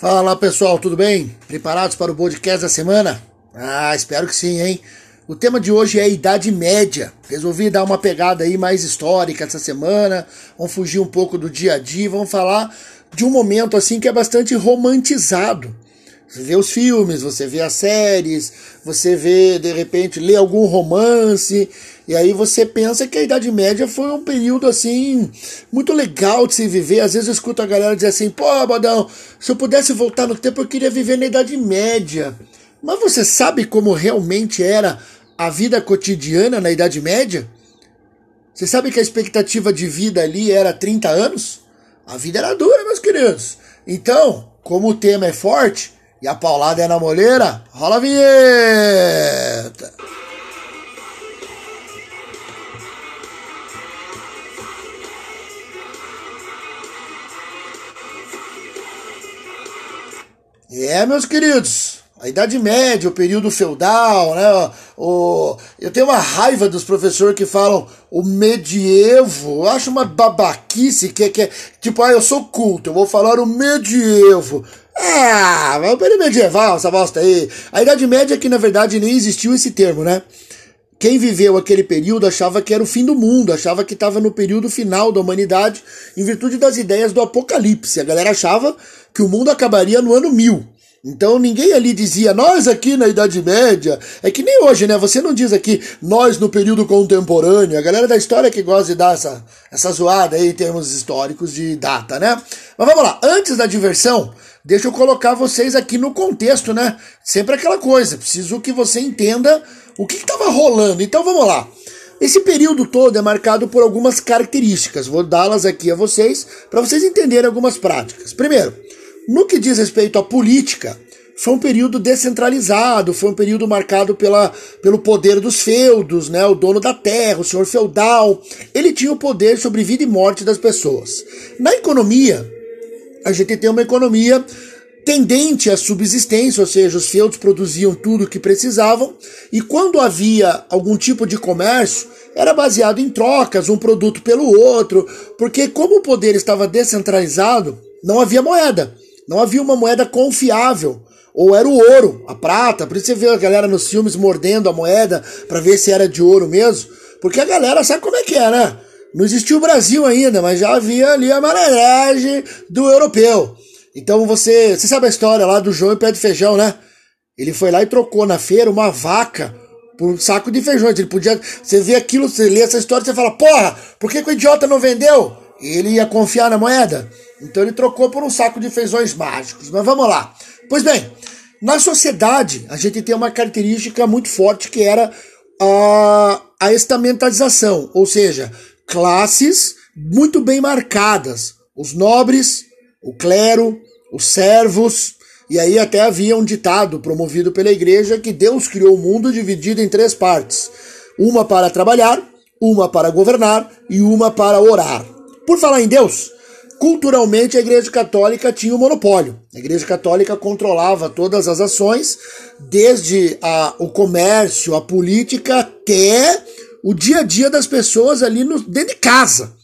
Fala pessoal, tudo bem? Preparados para o podcast da semana? Ah, espero que sim, hein? O tema de hoje é a Idade Média. Resolvi dar uma pegada aí mais histórica essa semana. Vamos fugir um pouco do dia a dia, vamos falar de um momento assim que é bastante romantizado. Você vê os filmes, você vê as séries, você vê, de repente, lê algum romance, e aí você pensa que a Idade Média foi um período assim muito legal de se viver. Às vezes eu escuto a galera dizer assim: pô, Badão, se eu pudesse voltar no tempo, eu queria viver na Idade Média. Mas você sabe como realmente era a vida cotidiana na Idade Média? Você sabe que a expectativa de vida ali era 30 anos? A vida era dura, meus queridos. Então, como o tema é forte e a paulada é na moleira, rola a vinheta! É, meus queridos, a Idade Média, o período feudal, né? O, eu tenho uma raiva dos professores que falam o medievo. Eu acho uma babaquice que, que é tipo, ah, eu sou culto, eu vou falar o medievo. Ah, mas o período medieval, essa bosta aí. A Idade Média é que na verdade nem existiu esse termo, né? Quem viveu aquele período achava que era o fim do mundo, achava que estava no período final da humanidade, em virtude das ideias do apocalipse. A galera achava que o mundo acabaria no ano mil. Então ninguém ali dizia, nós aqui na Idade Média. É que nem hoje, né? Você não diz aqui, nós no período contemporâneo. A galera da história que gosta de dar essa, essa zoada aí em termos históricos de data, né? Mas vamos lá, antes da diversão, deixa eu colocar vocês aqui no contexto, né? Sempre aquela coisa, preciso que você entenda o que estava rolando. Então vamos lá. Esse período todo é marcado por algumas características. Vou dá-las aqui a vocês para vocês entenderem algumas práticas. Primeiro, no que diz respeito à política, foi um período descentralizado, foi um período marcado pela, pelo poder dos feudos, né? O dono da terra, o senhor feudal, ele tinha o poder sobre vida e morte das pessoas. Na economia, a gente tem uma economia tendente à subsistência, ou seja, os feudos produziam tudo o que precisavam, e quando havia algum tipo de comércio, era baseado em trocas, um produto pelo outro, porque como o poder estava descentralizado, não havia moeda. Não havia uma moeda confiável. Ou era o ouro, a prata. Por isso você vê a galera nos filmes mordendo a moeda para ver se era de ouro mesmo. Porque a galera sabe como é que é, né? Não existia o Brasil ainda, mas já havia ali a malandragem do europeu. Então você, você sabe a história lá do João e Pé de Feijão, né? Ele foi lá e trocou na feira uma vaca por um saco de feijões. Ele podia, você vê aquilo, você lê essa história, você fala, porra, por que, que o idiota não vendeu? ele ia confiar na moeda. Então ele trocou por um saco de feijões mágicos. Mas vamos lá. Pois bem, na sociedade a gente tem uma característica muito forte que era a, a estamentalização, ou seja, classes muito bem marcadas. Os nobres, o clero, os servos, e aí até havia um ditado promovido pela igreja que Deus criou o mundo dividido em três partes: uma para trabalhar, uma para governar e uma para orar. Por falar em Deus, culturalmente a Igreja Católica tinha o um monopólio. A Igreja Católica controlava todas as ações, desde a, o comércio, a política, até o dia a dia das pessoas ali no, dentro de casa.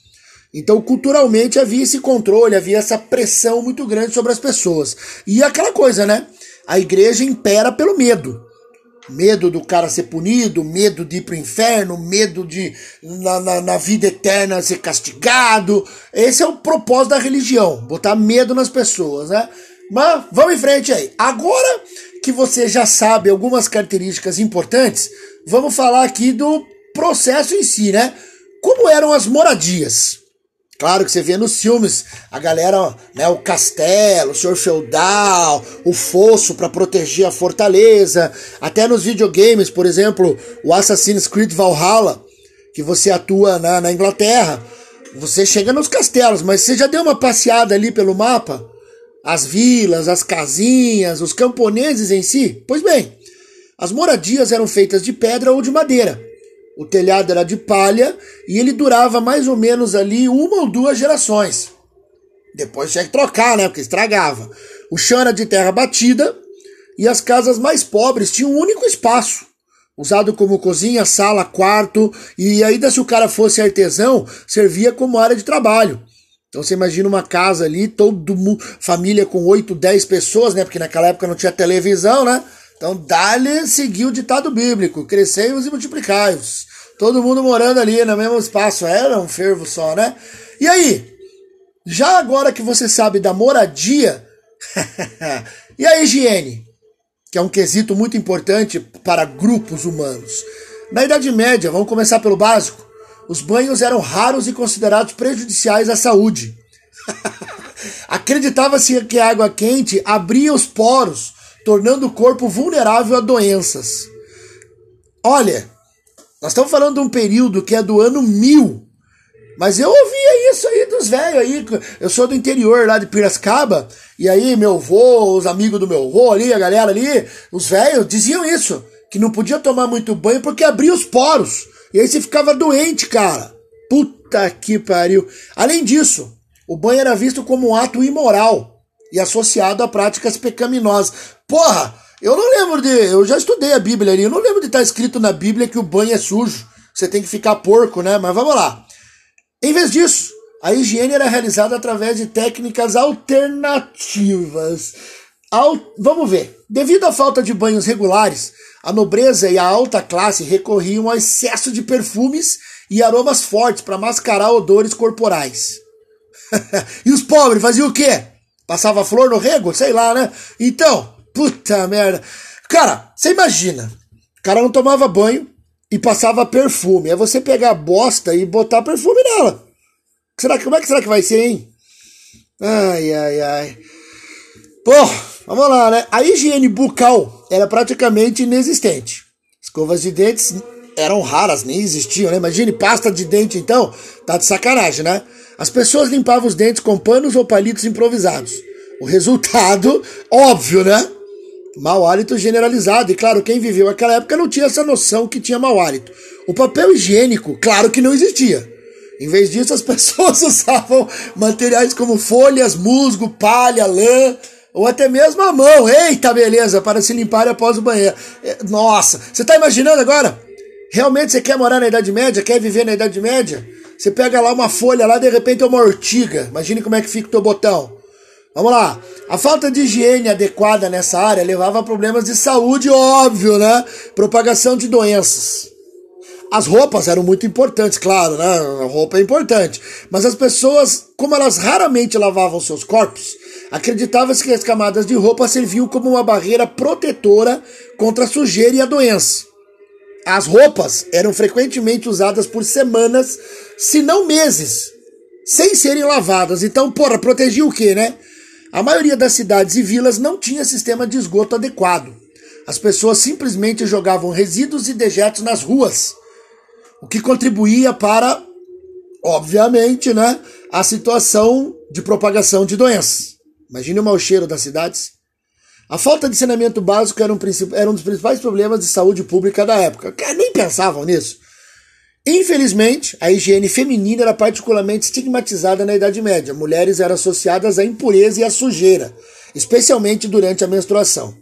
Então, culturalmente havia esse controle, havia essa pressão muito grande sobre as pessoas. E aquela coisa, né? A igreja impera pelo medo. Medo do cara ser punido, medo de ir pro inferno, medo de na, na, na, vida eterna ser castigado. Esse é o propósito da religião, botar medo nas pessoas, né? Mas vamos em frente aí. Agora que você já sabe algumas características importantes, vamos falar aqui do processo em si, né? Como eram as moradias? Claro que você vê nos filmes a galera, né, o castelo, o senhor feudal, o fosso para proteger a fortaleza, até nos videogames, por exemplo, o Assassin's Creed Valhalla, que você atua na, na Inglaterra, você chega nos castelos, mas você já deu uma passeada ali pelo mapa? As vilas, as casinhas, os camponeses em si? Pois bem, as moradias eram feitas de pedra ou de madeira. O telhado era de palha e ele durava mais ou menos ali uma ou duas gerações. Depois tinha que trocar, né? Porque estragava. O chão era de terra batida e as casas mais pobres tinham um único espaço, usado como cozinha, sala, quarto e ainda se o cara fosse artesão, servia como área de trabalho. Então você imagina uma casa ali, todo mundo, família com 8, 10 pessoas, né? Porque naquela época não tinha televisão, né? Então dá-lhe o ditado bíblico, crescei-vos e multiplicai-vos. Todo mundo morando ali no mesmo espaço, era um fervo só, né? E aí, já agora que você sabe da moradia e a higiene, que é um quesito muito importante para grupos humanos. Na Idade Média, vamos começar pelo básico, os banhos eram raros e considerados prejudiciais à saúde. Acreditava-se que a água quente abria os poros, tornando o corpo vulnerável a doenças. Olha, nós estamos falando de um período que é do ano mil. Mas eu ouvia isso aí dos velhos aí. Eu sou do interior lá de Piracicaba. E aí, meu avô, os amigos do meu avô ali, a galera ali, os velhos diziam isso. Que não podia tomar muito banho porque abria os poros. E aí você ficava doente, cara. Puta que pariu. Além disso, o banho era visto como um ato imoral e associado a práticas pecaminosas. Porra, eu não lembro de. Eu já estudei a Bíblia ali. Eu não lembro de estar escrito na Bíblia que o banho é sujo. Você tem que ficar porco, né? Mas vamos lá. Em vez disso, a higiene era realizada através de técnicas alternativas. Al... Vamos ver. Devido à falta de banhos regulares, a nobreza e a alta classe recorriam ao excesso de perfumes e aromas fortes para mascarar odores corporais. e os pobres faziam o quê? Passava flor no rego? Sei lá, né? Então, puta merda. Cara, você imagina. O cara não tomava banho e passava perfume. É você pegar a bosta e botar perfume nela. Será, como é que será que vai ser, hein? Ai, ai, ai. Pô, vamos lá, né? A higiene bucal era praticamente inexistente. Escovas de dentes eram raras, nem existiam, né? Imagine pasta de dente, então, tá de sacanagem, né? As pessoas limpavam os dentes com panos ou palitos improvisados. O resultado, óbvio, né? Mau hálito generalizado. E claro, quem viveu aquela época não tinha essa noção que tinha mau hálito. O papel higiênico, claro que não existia. Em vez disso, as pessoas usavam materiais como folhas, musgo, palha, lã, ou até mesmo a mão. Eita, beleza, para se limpar após o banheiro. É, nossa, você está imaginando agora? Realmente você quer morar na Idade Média? Quer viver na Idade Média? Você pega lá uma folha, lá de repente é uma ortiga. Imagine como é que fica o teu botão. Vamos lá. A falta de higiene adequada nessa área levava a problemas de saúde, óbvio, né? Propagação de doenças. As roupas eram muito importantes, claro, né? A roupa é importante. Mas as pessoas, como elas raramente lavavam seus corpos, acreditava-se que as camadas de roupa serviam como uma barreira protetora contra a sujeira e a doença. As roupas eram frequentemente usadas por semanas, se não meses, sem serem lavadas. Então, porra, protegia o quê, né? A maioria das cidades e vilas não tinha sistema de esgoto adequado. As pessoas simplesmente jogavam resíduos e dejetos nas ruas, o que contribuía para, obviamente, né, a situação de propagação de doenças. Imagine o mau cheiro das cidades. A falta de saneamento básico era um, era um dos principais problemas de saúde pública da época. Nem pensavam nisso. Infelizmente, a higiene feminina era particularmente estigmatizada na Idade Média. Mulheres eram associadas à impureza e à sujeira, especialmente durante a menstruação.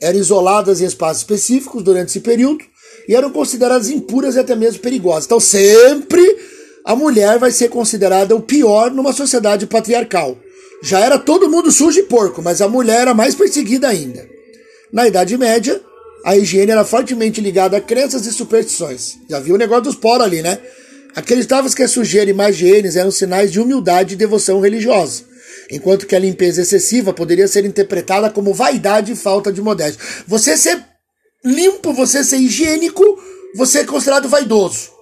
Eram isoladas em espaços específicos durante esse período e eram consideradas impuras e até mesmo perigosas. Então, sempre a mulher vai ser considerada o pior numa sociedade patriarcal. Já era todo mundo sujo e porco, mas a mulher era mais perseguida ainda. Na Idade Média, a higiene era fortemente ligada a crenças e superstições. Já viu o negócio dos poros ali, né? Acreditava-se que a sujeira e eram sinais de humildade e devoção religiosa, enquanto que a limpeza excessiva poderia ser interpretada como vaidade e falta de modéstia. Você ser limpo, você ser higiênico, você é considerado vaidoso.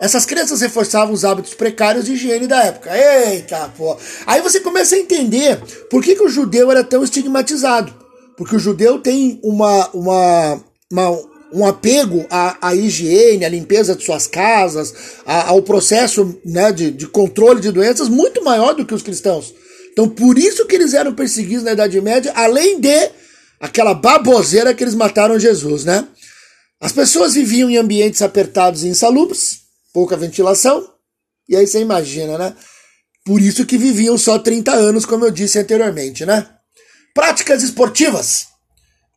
Essas crenças reforçavam os hábitos precários de higiene da época. Eita, pô. Aí você começa a entender por que, que o judeu era tão estigmatizado. Porque o judeu tem uma, uma, uma um apego à, à, higiene, à limpeza de suas casas, ao processo né, de, de controle de doenças muito maior do que os cristãos. Então, por isso que eles eram perseguidos na Idade Média, além de aquela baboseira que eles mataram Jesus, né? As pessoas viviam em ambientes apertados e insalubres, pouca ventilação. E aí você imagina, né? Por isso que viviam só 30 anos, como eu disse anteriormente, né? Práticas esportivas.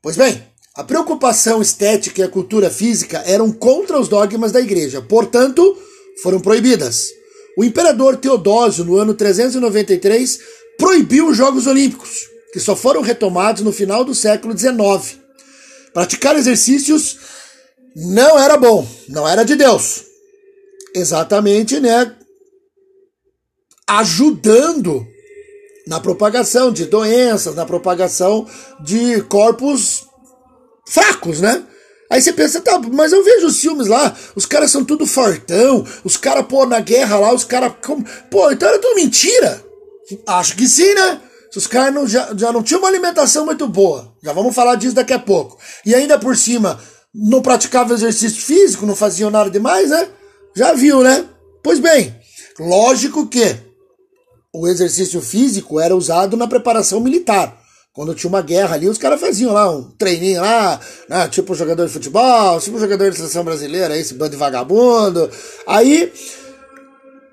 Pois bem, a preocupação estética e a cultura física eram contra os dogmas da igreja, portanto, foram proibidas. o imperador Teodósio, no ano 393, proibiu os Jogos Olímpicos, que só foram retomados no final do século XIX. Praticar exercícios não era bom, não era de Deus. Exatamente, né? Ajudando na propagação de doenças, na propagação de corpos fracos, né? Aí você pensa, tá, mas eu vejo os filmes lá, os caras são tudo fortão, os caras, pô, na guerra lá, os caras. Pô, então era tudo mentira? Acho que sim, né? Os caras não, já, já não tinham uma alimentação muito boa. Já vamos falar disso daqui a pouco. E ainda por cima, não praticavam exercício físico, não faziam nada demais, né? Já viu, né? Pois bem, lógico que o exercício físico era usado na preparação militar. Quando tinha uma guerra ali, os caras faziam lá um treininho lá, né, tipo jogador de futebol, tipo jogador de seleção brasileira, esse bando de vagabundo. Aí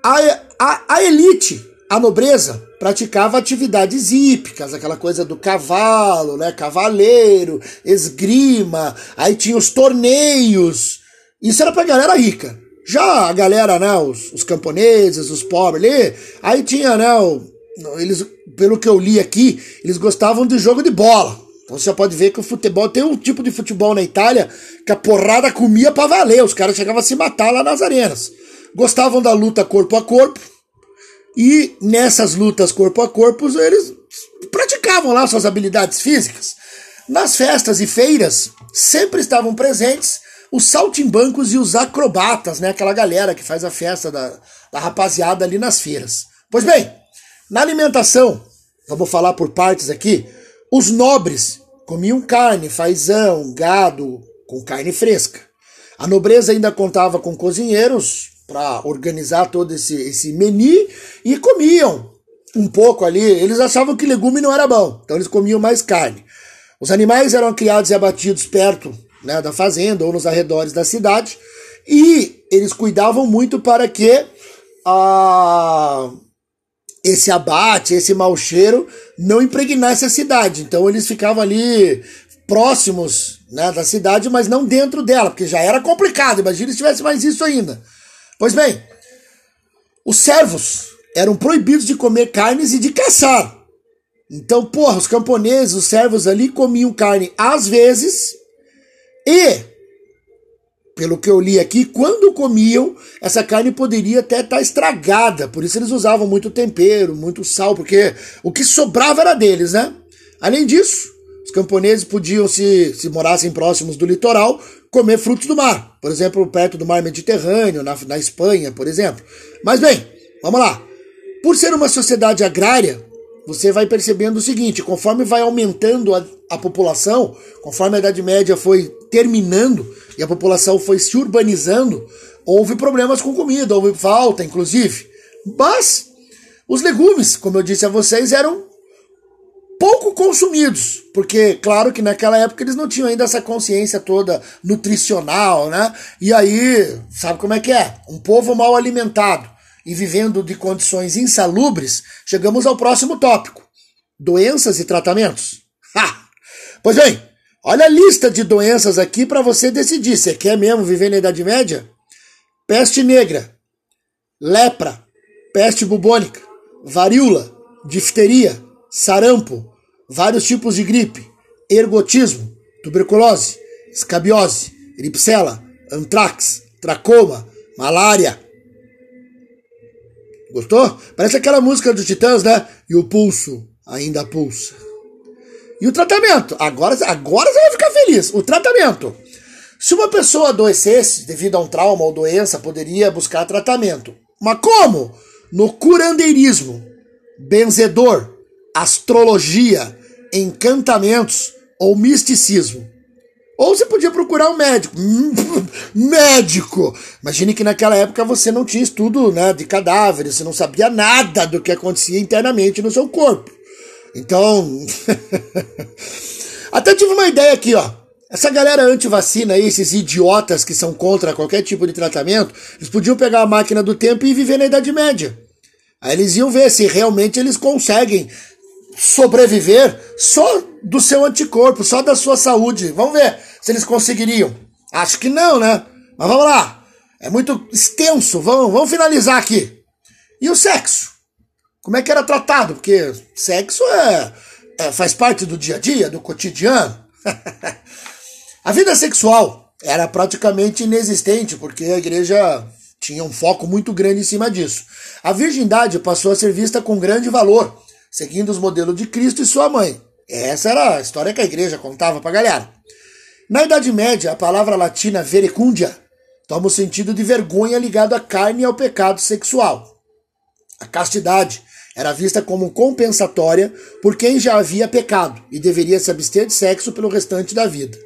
a, a, a elite, a nobreza, praticava atividades hípicas, aquela coisa do cavalo, né, cavaleiro, esgrima, aí tinha os torneios. Isso era pra galera rica. Já a galera, né, os, os camponeses, os pobres ali, aí tinha, né, o, eles pelo que eu li aqui, eles gostavam de jogo de bola. Então você pode ver que o futebol tem um tipo de futebol na Itália que a porrada comia para valer. Os caras chegavam a se matar lá nas arenas. Gostavam da luta corpo a corpo. E nessas lutas corpo a corpo, eles praticavam lá suas habilidades físicas. Nas festas e feiras, sempre estavam presentes os saltimbancos e os acrobatas, né? Aquela galera que faz a festa da, da rapaziada ali nas feiras. Pois bem, na alimentação, vamos falar por partes aqui, os nobres comiam carne, fazão, gado, com carne fresca. A nobreza ainda contava com cozinheiros para organizar todo esse, esse menu e comiam um pouco ali. Eles achavam que legume não era bom, então eles comiam mais carne. Os animais eram criados e abatidos perto né, da fazenda ou nos arredores da cidade e eles cuidavam muito para que a esse abate, esse mau cheiro não impregnasse a cidade. Então eles ficavam ali próximos né, da cidade, mas não dentro dela, porque já era complicado. Imagina se tivesse mais isso ainda. Pois bem, os servos eram proibidos de comer carnes e de caçar. Então, porra, os camponeses, os servos ali comiam carne às vezes e pelo que eu li aqui, quando comiam, essa carne poderia até estar tá estragada. Por isso eles usavam muito tempero, muito sal, porque o que sobrava era deles, né? Além disso, os camponeses podiam, se, se morassem próximos do litoral, comer frutos do mar. Por exemplo, perto do mar Mediterrâneo, na, na Espanha, por exemplo. Mas bem, vamos lá. Por ser uma sociedade agrária, você vai percebendo o seguinte: conforme vai aumentando a, a população, conforme a Idade Média foi terminando e a população foi se urbanizando, houve problemas com comida, houve falta, inclusive. Mas os legumes, como eu disse a vocês, eram pouco consumidos, porque claro que naquela época eles não tinham ainda essa consciência toda nutricional, né? E aí, sabe como é que é? Um povo mal alimentado e vivendo de condições insalubres, chegamos ao próximo tópico: doenças e tratamentos. Ha! Pois bem, olha a lista de doenças aqui para você decidir. Você quer mesmo viver na Idade Média? Peste negra, lepra, peste bubônica, varíola, difteria, sarampo, vários tipos de gripe, ergotismo, tuberculose, escabiose, gripsela, antrax, tracoma, malária, Gostou? Parece aquela música dos Titãs, né? E o pulso ainda pulsa. E o tratamento? Agora, agora você vai ficar feliz. O tratamento. Se uma pessoa adoecesse devido a um trauma ou doença, poderia buscar tratamento. Mas como? No curandeirismo, benzedor, astrologia, encantamentos ou misticismo. Ou você podia procurar um médico. médico! Imagine que naquela época você não tinha estudo né, de cadáveres, você não sabia nada do que acontecia internamente no seu corpo. Então. Até tive uma ideia aqui, ó. Essa galera anti-vacina aí, esses idiotas que são contra qualquer tipo de tratamento, eles podiam pegar a máquina do tempo e viver na Idade Média. Aí eles iam ver se realmente eles conseguem sobreviver só do seu anticorpo, só da sua saúde. Vamos ver se eles conseguiriam. Acho que não, né? Mas vamos lá. É muito extenso. Vamos, vamos finalizar aqui. E o sexo? Como é que era tratado? Porque sexo é, é faz parte do dia a dia, do cotidiano. a vida sexual era praticamente inexistente, porque a igreja tinha um foco muito grande em cima disso. A virgindade passou a ser vista com grande valor, seguindo os modelos de Cristo e sua mãe. Essa era a história que a igreja contava para a galera. Na Idade Média, a palavra latina verecundia toma o sentido de vergonha ligado à carne e ao pecado sexual. A castidade era vista como compensatória por quem já havia pecado e deveria se abster de sexo pelo restante da vida.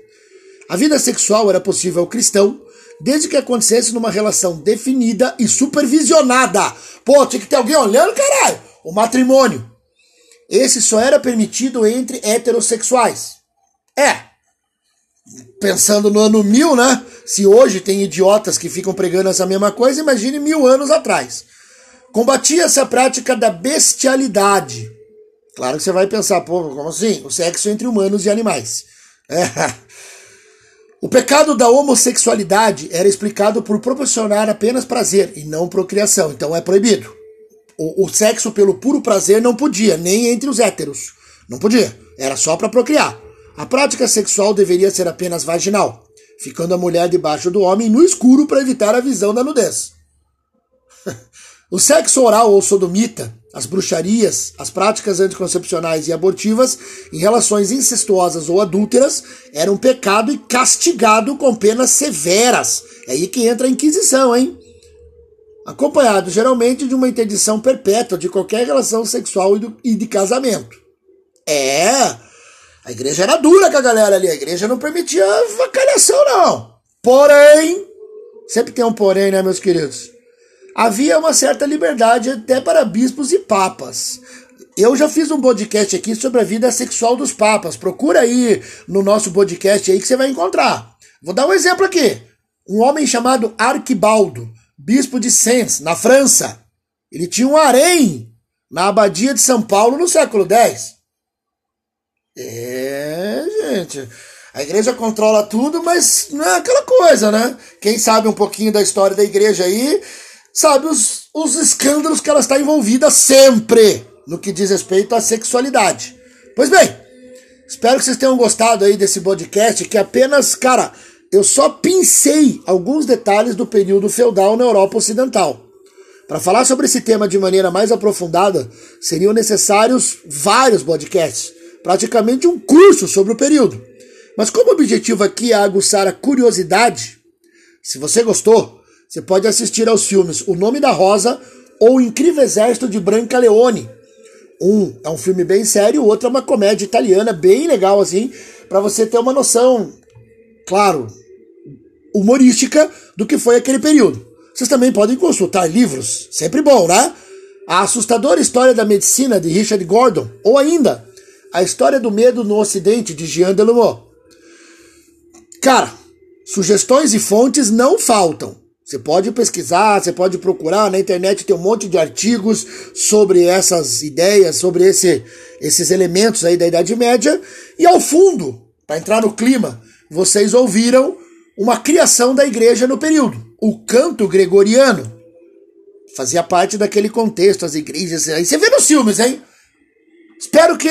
A vida sexual era possível ao cristão desde que acontecesse numa relação definida e supervisionada. Pô, tinha que ter alguém olhando, caralho! O matrimônio. Esse só era permitido entre heterossexuais. É. Pensando no ano mil, né? Se hoje tem idiotas que ficam pregando essa mesma coisa, imagine mil anos atrás. Combatia-se a prática da bestialidade. Claro que você vai pensar, pô, como assim? O sexo entre humanos e animais. É. O pecado da homossexualidade era explicado por proporcionar apenas prazer e não procriação, então é proibido. O, o sexo pelo puro prazer não podia, nem entre os héteros. Não podia, era só para procriar. A prática sexual deveria ser apenas vaginal, ficando a mulher debaixo do homem no escuro para evitar a visão da nudez. o sexo oral ou sodomita as bruxarias, as práticas anticoncepcionais e abortivas em relações incestuosas ou adúlteras eram pecado e castigado com penas severas. É aí que entra a Inquisição, hein? Acompanhado geralmente de uma interdição perpétua de qualquer relação sexual e de casamento. É, a igreja era dura com a galera ali, a igreja não permitia vacalhação, não. Porém, sempre tem um porém, né, meus queridos? havia uma certa liberdade até para bispos e papas. Eu já fiz um podcast aqui sobre a vida sexual dos papas. Procura aí no nosso podcast aí que você vai encontrar. Vou dar um exemplo aqui. Um homem chamado Arquibaldo, bispo de Sens, na França. Ele tinha um harém na abadia de São Paulo no século X. É, gente. A igreja controla tudo, mas não é aquela coisa, né? Quem sabe um pouquinho da história da igreja aí sabe os, os escândalos que ela está envolvida sempre no que diz respeito à sexualidade. Pois bem, espero que vocês tenham gostado aí desse podcast que apenas, cara, eu só pincei alguns detalhes do período feudal na Europa Ocidental. Para falar sobre esse tema de maneira mais aprofundada, seriam necessários vários podcasts, praticamente um curso sobre o período. Mas como o objetivo aqui é aguçar a curiosidade, se você gostou, você pode assistir aos filmes O Nome da Rosa ou O Incrível Exército de Branca Leone. Um é um filme bem sério, o outro é uma comédia italiana bem legal assim, para você ter uma noção, claro, humorística do que foi aquele período. Vocês também podem consultar livros, sempre bom, né? A assustadora história da medicina de Richard Gordon, ou ainda A história do medo no Ocidente de Jean Delumeau. Cara, sugestões e fontes não faltam. Você pode pesquisar, você pode procurar, na internet tem um monte de artigos sobre essas ideias, sobre esse, esses elementos aí da Idade Média. E ao fundo, para entrar no clima, vocês ouviram uma criação da igreja no período, o canto gregoriano. Fazia parte daquele contexto, as igrejas. Aí você vê nos filmes, hein? Espero que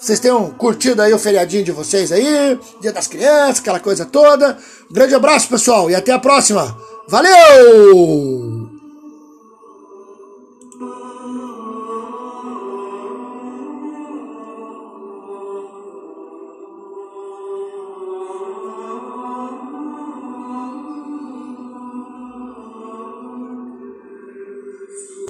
vocês tenham curtido aí o feriadinho de vocês aí, Dia das Crianças, aquela coisa toda. Um grande abraço, pessoal, e até a próxima! Valeu!